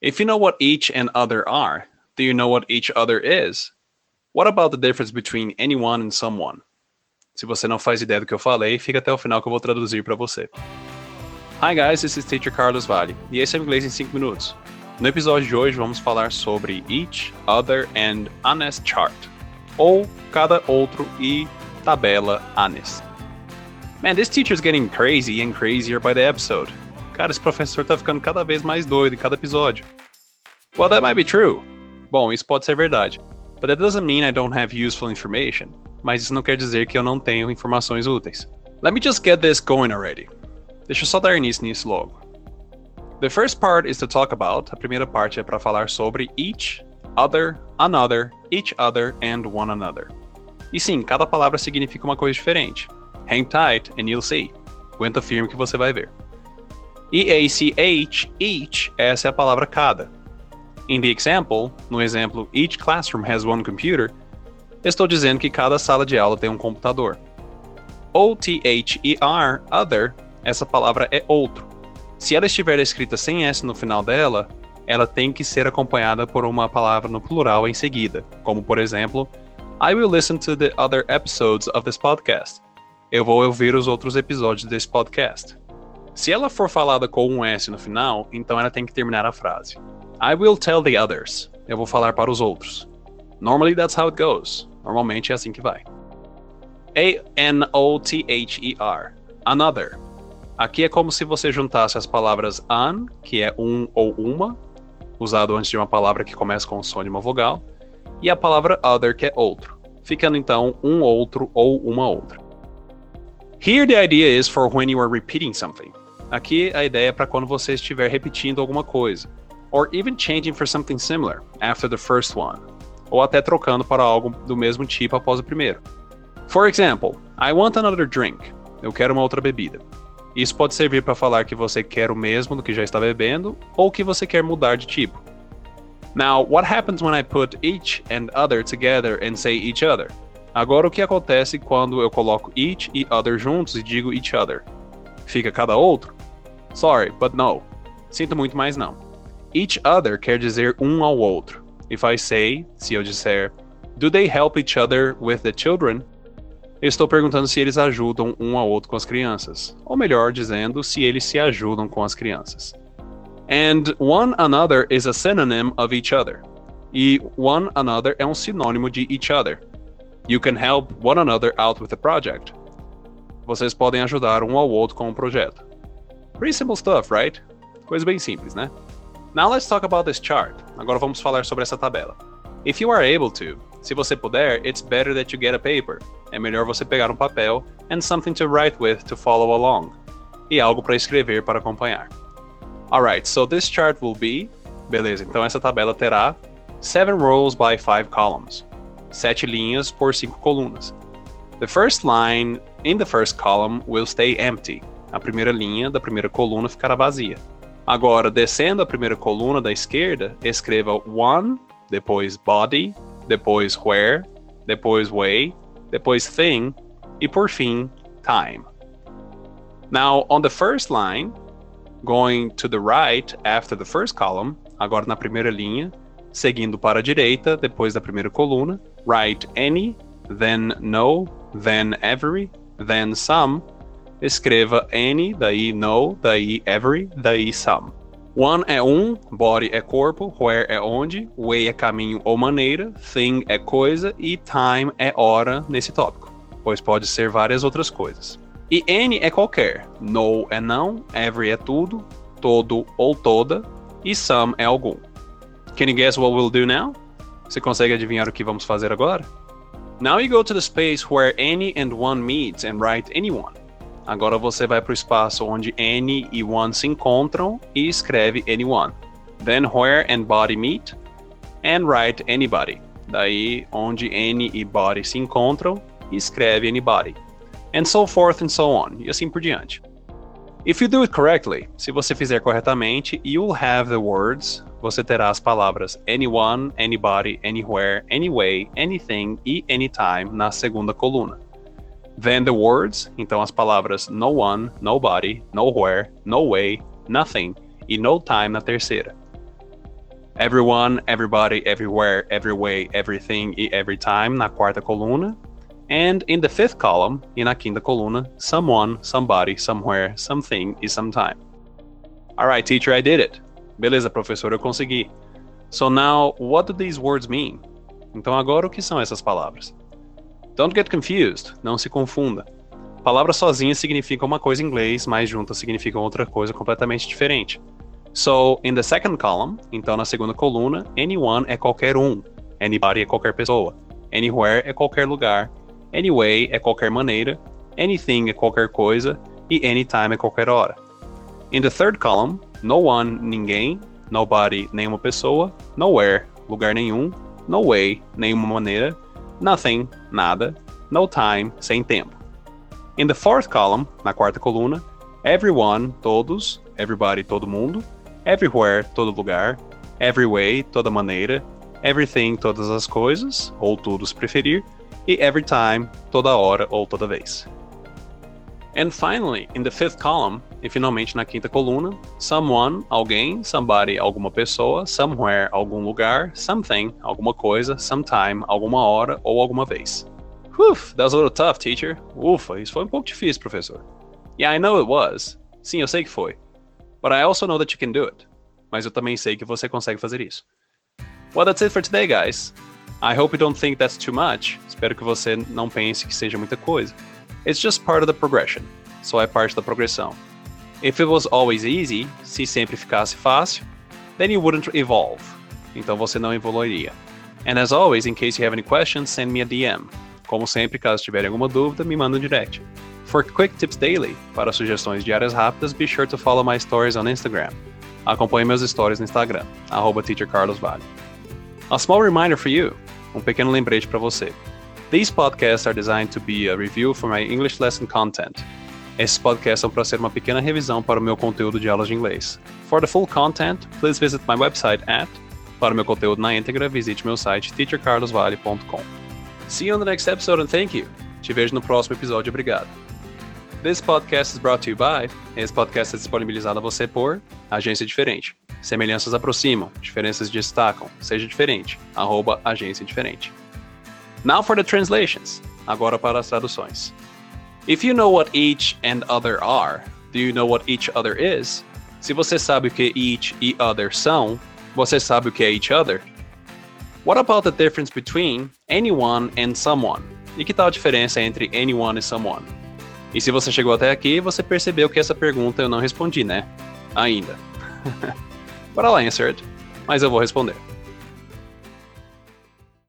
If you know what each and other are, do you know what each other is? What about the difference between anyone and someone? Se você não faz ideia do que eu falei, fica até o final que eu vou traduzir para você. Hi guys, this is Teacher Carlos Vale, e esse é o Inglês em 5 minutos. No episódio de hoje vamos falar sobre each, other and honest chart, ou cada outro e tabela honest. Man, this teacher's getting crazy and crazier by the episode. Cara, esse professor tá ficando cada vez mais doido em cada episódio. Well, that might be true. Bom, isso pode ser verdade. But that doesn't mean I don't have useful information. Mas isso não quer dizer que eu não tenho informações úteis. Let me just get this going already. Deixa eu só dar início nisso logo. The first part is to talk about. A primeira parte é para falar sobre each, other, another, each other and one another. E sim, cada palavra significa uma coisa diferente. Hang tight and you'll see. Aguenta firme que você vai ver. EACH, each, essa é a palavra cada. In the example, no exemplo each classroom has one computer, estou dizendo que cada sala de aula tem um computador. O-T-H-E-R, other, essa palavra é outro. Se ela estiver escrita sem S no final dela, ela tem que ser acompanhada por uma palavra no plural em seguida, como por exemplo, I will listen to the other episodes of this podcast. Eu vou ouvir os outros episódios desse podcast. Se ela for falada com um S no final, então ela tem que terminar a frase. I will tell the others. Eu vou falar para os outros. Normally that's how it goes. Normalmente é assim que vai. A-N-O-T-H-E-R. Another. Aqui é como se você juntasse as palavras an, que é um ou uma, usado antes de uma palavra que começa com o som de uma vogal, e a palavra other, que é outro, ficando então um outro ou uma outra. Here the idea is for when you are repeating something. Aqui a ideia é para quando você estiver repetindo alguma coisa or even changing for something similar after the first one, ou até trocando para algo do mesmo tipo após o primeiro. For example, I want another drink. Eu quero uma outra bebida. Isso pode servir para falar que você quer o mesmo do que já está bebendo ou que você quer mudar de tipo. Now, what happens when I put each and other together and say each other? Agora, o que acontece quando eu coloco each e other juntos e digo each other? Fica cada outro? Sorry, but no. Sinto muito, mas não. Each other quer dizer um ao outro. If I say, se eu disser, do they help each other with the children? Eu estou perguntando se eles ajudam um ao outro com as crianças. Ou melhor, dizendo se eles se ajudam com as crianças. And one another is a synonym of each other. E one another é um sinônimo de each other. You can help one another out with a project. Vocês podem ajudar um ao outro com um projeto. Pretty simple stuff, right? Coisa bem simples, né? Now let's talk about this chart. Agora vamos falar sobre essa tabela. If you are able to, se você puder, it's better that you get a paper. É melhor você pegar um papel and something to write with to follow along. E algo para escrever para acompanhar. Alright, so this chart will be. Beleza, então essa tabela terá seven rows by five columns. Sete linhas por cinco colunas. The first line in the first column will stay empty. A primeira linha da primeira coluna ficará vazia. Agora, descendo a primeira coluna da esquerda, escreva one, depois body, depois where, depois way, depois thing e por fim time. Now, on the first line, going to the right after the first column, agora na primeira linha, seguindo para a direita, depois da primeira coluna, write any, then no, then every, then some, escreva any, daí no, daí every, daí some. One é um, body é corpo, where é onde, way é caminho ou maneira, thing é coisa e time é hora nesse tópico, pois pode ser várias outras coisas. E any é qualquer, no é não, every é tudo, todo ou toda e some é algum. Can you guess what we'll do now? Você consegue adivinhar o que vamos fazer agora? Now you go to the space where any and one meets and write anyone. Agora você vai para o espaço onde any e one se encontram e escreve anyone. Then where and body meet and write anybody. Daí onde any e body se encontram escreve anybody. And so forth and so on. E assim por diante. If you do it correctly, se você fizer corretamente, you'll have the words. Você terá as palavras anyone, anybody, anywhere, anyway, anything e anytime na segunda coluna. Then the words, então as palavras no one, nobody, nowhere, no way, nothing e no time na terceira. everyone, everybody, everywhere, every way, everything e every time na quarta coluna. And in the fifth column, e na quinta coluna, someone, somebody, somewhere, something e sometime. Alright, teacher, I did it. Beleza, professor, eu consegui. So now, what do these words mean? Então agora o que são essas palavras? Don't get confused, não se confunda. Palavras sozinhas significam uma coisa em inglês, mas juntas significam outra coisa completamente diferente. So, in the second column, então na segunda coluna, anyone é qualquer um, anybody é qualquer pessoa, anywhere é qualquer lugar, anyway é qualquer maneira, anything é qualquer coisa. E anytime é qualquer hora. In the third column, no one, ninguém, nobody, nenhuma pessoa, nowhere, lugar nenhum, no way, nenhuma maneira, nothing, nada, no time, sem tempo. In the fourth column, na quarta coluna, everyone, todos, everybody, todo mundo, everywhere, todo lugar, every way, toda maneira, everything, todas as coisas, ou tudo se preferir, e every time, toda hora ou toda vez. And finally, in the fifth column, e finalmente na quinta coluna, someone, alguém, somebody, alguma pessoa, somewhere, algum lugar, something, alguma coisa, sometime, alguma hora ou alguma vez. Whew, that was a little tough, teacher. Ufa, isso foi um pouco difícil, professor. Yeah, I know it was. Sim, eu sei que foi. But I also know that you can do it. Mas eu também sei que você consegue fazer isso. Well, that's it for today, guys. I hope you don't think that's too much. Espero que você não pense que seja muita coisa. It's just part of the progression. Só é parte da progressão. If it was always easy, se sempre ficasse fácil, then you wouldn't evolve. Então você não evoluiria. And as always, in case you have any questions, send me a DM. Como sempre, caso tiverem alguma dúvida, me manda um direct. For quick tips daily, para sugestões diárias rápidas, be sure to follow my stories on Instagram. Acompanhe meus stories no Instagram, arroba teachercarlosvale. A small reminder for you, um pequeno lembrete para você. These podcasts are designed to be a review for my English lesson content. Esses podcasts são para ser uma pequena revisão para o meu conteúdo de aulas de inglês. For the full content, please visit my website at Para o meu conteúdo na íntegra, visite meu site teachercarlosvale.com. See you on the next episode and thank you. Te vejo no próximo episódio, obrigado. This podcast is brought to you by. Esse podcast é disponibilizado a você por Agência Diferente. Semelhanças aproximam, diferenças destacam. Seja diferente. Arroba Agência Diferente. Now for the translations. Agora para as traduções. If you know what each and other are, do you know what each other is? Se você sabe o que each e other são, você sabe o que é each other? What about the difference between anyone and someone? E que tal a diferença entre anyone e someone? E se você chegou até aqui, você percebeu que essa pergunta eu não respondi, né? Ainda. But I'll answer it. Mas eu vou responder.